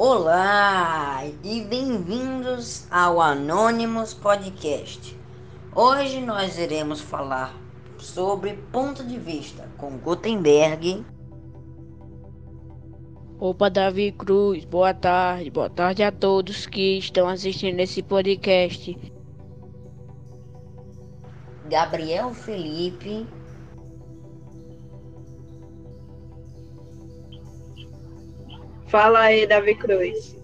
Olá e bem-vindos ao Anônimos Podcast. Hoje nós iremos falar sobre ponto de vista com Gutenberg. Opa, Davi Cruz, boa tarde, boa tarde a todos que estão assistindo esse podcast. Gabriel Felipe. Fala aí, Davi Cruz.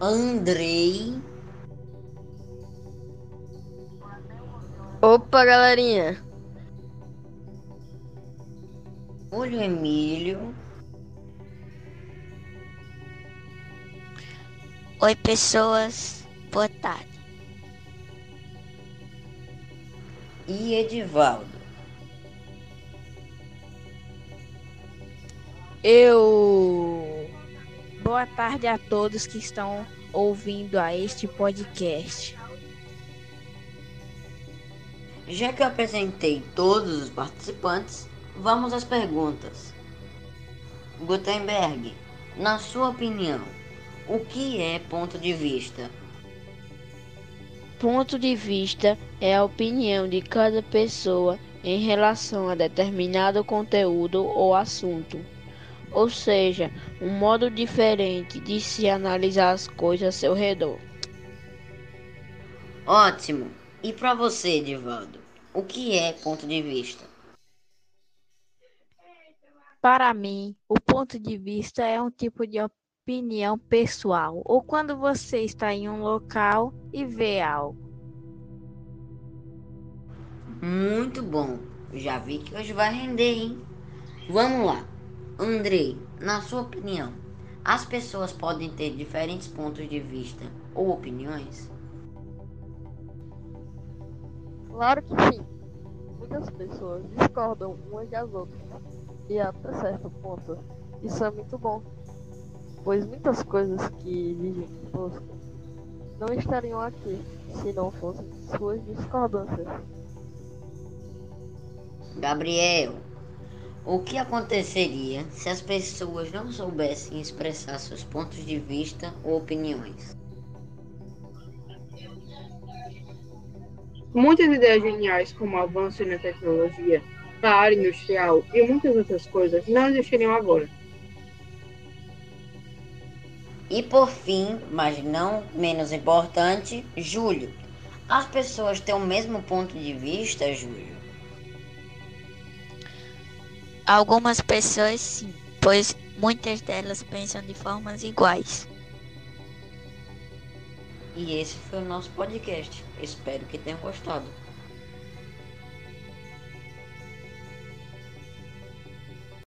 Andrei. Opa, galerinha. Olho Emílio. Oi, pessoas. Boa tarde. E Edivaldo. Eu. Boa tarde a todos que estão ouvindo a este podcast. Já que eu apresentei todos os participantes, vamos às perguntas. Gutenberg, na sua opinião, o que é ponto de vista? Ponto de vista é a opinião de cada pessoa em relação a determinado conteúdo ou assunto ou seja, um modo diferente de se analisar as coisas ao seu redor. Ótimo! E para você, Edivaldo, o que é ponto de vista? Para mim, o ponto de vista é um tipo de opinião pessoal, ou quando você está em um local e vê algo. Muito bom! Já vi que hoje vai render, hein? Vamos lá! Andrei, na sua opinião, as pessoas podem ter diferentes pontos de vista ou opiniões? Claro que sim. Muitas pessoas discordam umas das outras. E até certo ponto, isso é muito bom. Pois muitas coisas que dizem conosco não estariam aqui se não fossem suas discordâncias. Gabriel, o que aconteceria se as pessoas não soubessem expressar seus pontos de vista ou opiniões? Muitas ideias geniais, como o avanço na tecnologia, na área industrial e muitas outras coisas, não existiriam agora. E por fim, mas não menos importante, Júlio. As pessoas têm o mesmo ponto de vista, Júlio? Algumas pessoas sim, pois muitas delas pensam de formas iguais. E esse foi o nosso podcast. Espero que tenham gostado.